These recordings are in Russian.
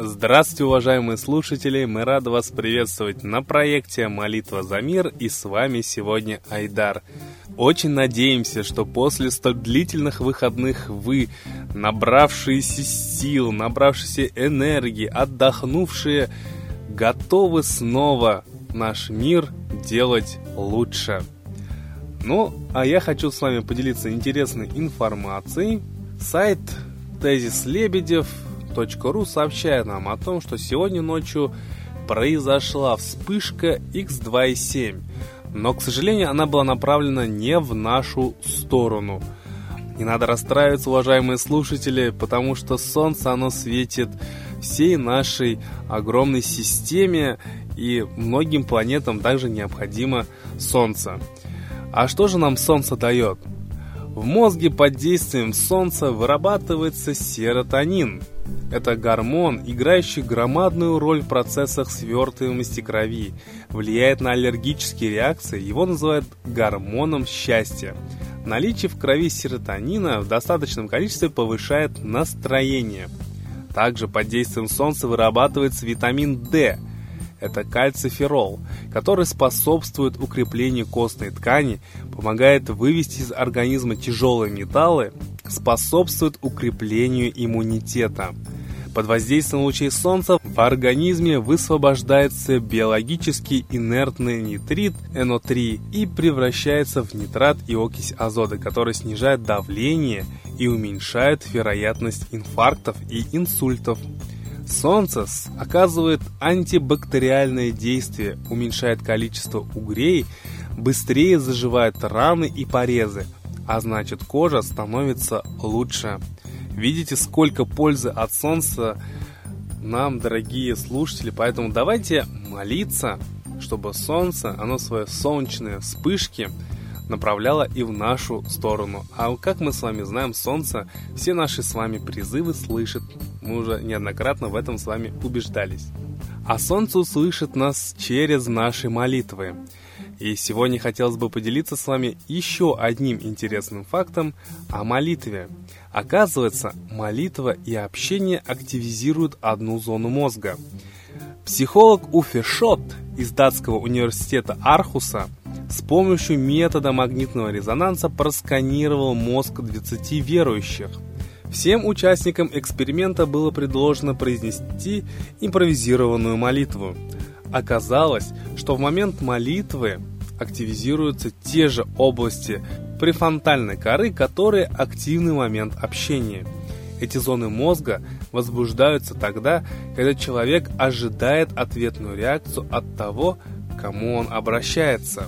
Здравствуйте, уважаемые слушатели! Мы рады вас приветствовать на проекте «Молитва за мир» и с вами сегодня Айдар. Очень надеемся, что после столь длительных выходных вы, набравшиеся сил, набравшиеся энергии, отдохнувшие, готовы снова наш мир делать лучше. Ну, а я хочу с вами поделиться интересной информацией. Сайт Тезис Лебедев Ру сообщает нам о том, что сегодня ночью произошла вспышка X2.7, но, к сожалению, она была направлена не в нашу сторону. Не надо расстраиваться, уважаемые слушатели, потому что Солнце, оно светит всей нашей огромной системе, и многим планетам также необходимо Солнце. А что же нам Солнце дает? В мозге под действием Солнца вырабатывается серотонин – это гормон, играющий громадную роль в процессах свертываемости крови, влияет на аллергические реакции, его называют гормоном счастья. Наличие в крови серотонина в достаточном количестве повышает настроение. Также под действием солнца вырабатывается витамин D, это кальциферол, который способствует укреплению костной ткани, помогает вывести из организма тяжелые металлы, способствует укреплению иммунитета. Под воздействием лучей солнца в организме высвобождается биологически инертный нитрит НО3 и превращается в нитрат и окись азота, который снижает давление и уменьшает вероятность инфарктов и инсультов. Солнце оказывает антибактериальное действие, уменьшает количество угрей, быстрее заживает раны и порезы, а значит кожа становится лучше. Видите, сколько пользы от солнца нам, дорогие слушатели, поэтому давайте молиться, чтобы солнце, оно свои солнечные вспышки направляло и в нашу сторону. А как мы с вами знаем, солнце все наши с вами призывы слышит. Мы уже неоднократно в этом с вами убеждались. А солнце услышит нас через наши молитвы. И сегодня хотелось бы поделиться с вами еще одним интересным фактом о молитве. Оказывается, молитва и общение активизируют одну зону мозга. Психолог Уфе Шот из датского университета Архуса с помощью метода магнитного резонанса просканировал мозг 20 верующих. Всем участникам эксперимента было предложено произнести импровизированную молитву – Оказалось, что в момент молитвы активизируются те же области префронтальной коры, которые активный момент общения. Эти зоны мозга возбуждаются тогда, когда человек ожидает ответную реакцию от того, к кому он обращается.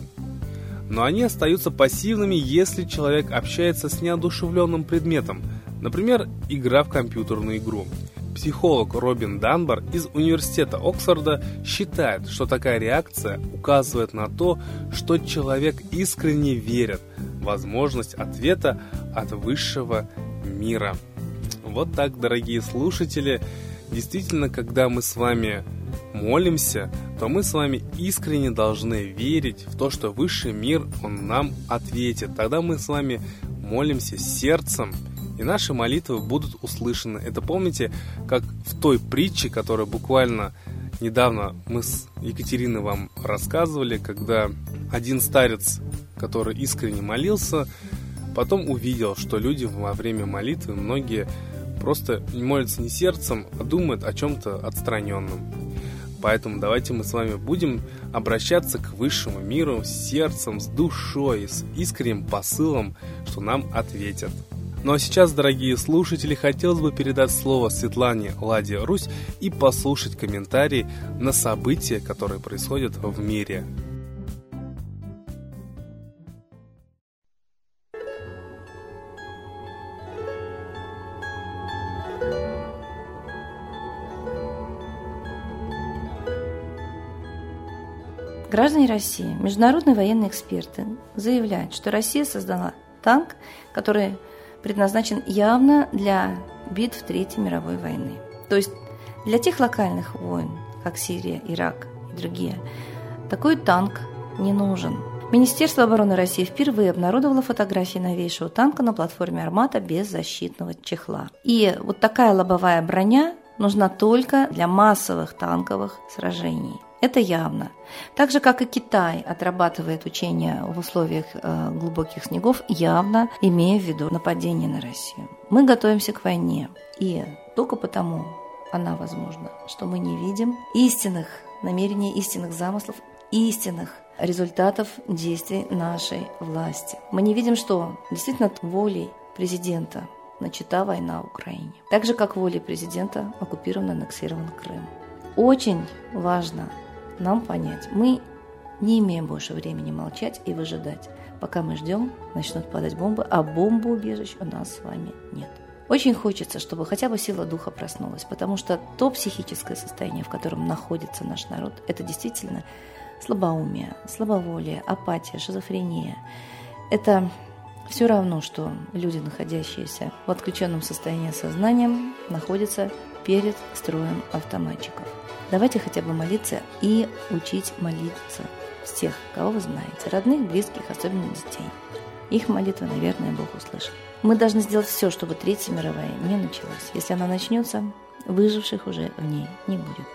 Но они остаются пассивными, если человек общается с неодушевленным предметом, например, игра в компьютерную игру. Психолог Робин Данбар из Университета Оксфорда считает, что такая реакция указывает на то, что человек искренне верит в возможность ответа от высшего мира. Вот так, дорогие слушатели, действительно, когда мы с вами молимся, то мы с вами искренне должны верить в то, что высший мир, он нам ответит. Тогда мы с вами молимся сердцем, и наши молитвы будут услышаны. Это помните, как в той притче, которая буквально недавно мы с Екатериной вам рассказывали, когда один старец, который искренне молился, потом увидел, что люди во время молитвы, многие просто не молятся не сердцем, а думают о чем-то отстраненном. Поэтому давайте мы с вами будем обращаться к высшему миру с сердцем, с душой, с искренним посылом, что нам ответят. Ну а сейчас, дорогие слушатели, хотелось бы передать слово Светлане Ладе Русь и послушать комментарии на события, которые происходят в мире. Граждане России, международные военные эксперты заявляют, что Россия создала танк, который предназначен явно для битв Третьей мировой войны. То есть для тех локальных войн, как Сирия, Ирак и другие, такой танк не нужен. Министерство обороны России впервые обнародовало фотографии новейшего танка на платформе «Армата» без защитного чехла. И вот такая лобовая броня нужна только для массовых танковых сражений. Это явно. Так же, как и Китай отрабатывает учения в условиях э, глубоких снегов, явно имея в виду нападение на Россию. Мы готовимся к войне. И только потому она возможна, что мы не видим истинных намерений, истинных замыслов, истинных результатов действий нашей власти. Мы не видим, что действительно волей президента начата война в Украине. Так же, как волей президента оккупирован аннексирован Крым. Очень важно нам понять, мы не имеем больше времени молчать и выжидать. Пока мы ждем, начнут падать бомбы, а бомбоубежищ у нас с вами нет. Очень хочется, чтобы хотя бы сила духа проснулась, потому что то психическое состояние, в котором находится наш народ, это действительно слабоумие, слабоволие, апатия, шизофрения. Это все равно, что люди, находящиеся в отключенном состоянии сознания, находятся перед строем автоматчиков. Давайте хотя бы молиться и учить молиться всех, кого вы знаете, родных, близких, особенно детей. Их молитвы, наверное, Бог услышит. Мы должны сделать все, чтобы Третья мировая не началась. Если она начнется, выживших уже в ней не будет.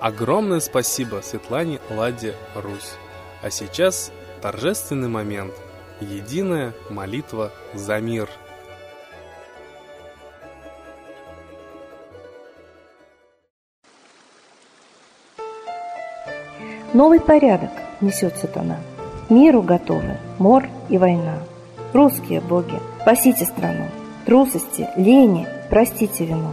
Огромное спасибо Светлане Ладе Русь. А сейчас торжественный момент. Единая молитва за мир. Новый порядок несет сатана. Миру готовы мор и война. Русские боги, спасите страну. Трусости, лени, простите вину.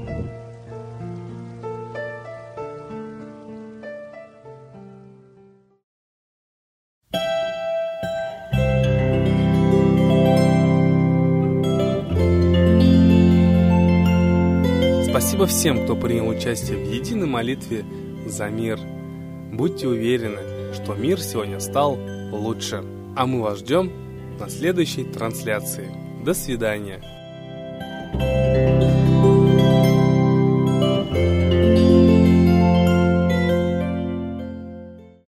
Спасибо всем, кто принял участие в единой молитве за мир. Будьте уверены, что мир сегодня стал лучше. А мы вас ждем на следующей трансляции. До свидания.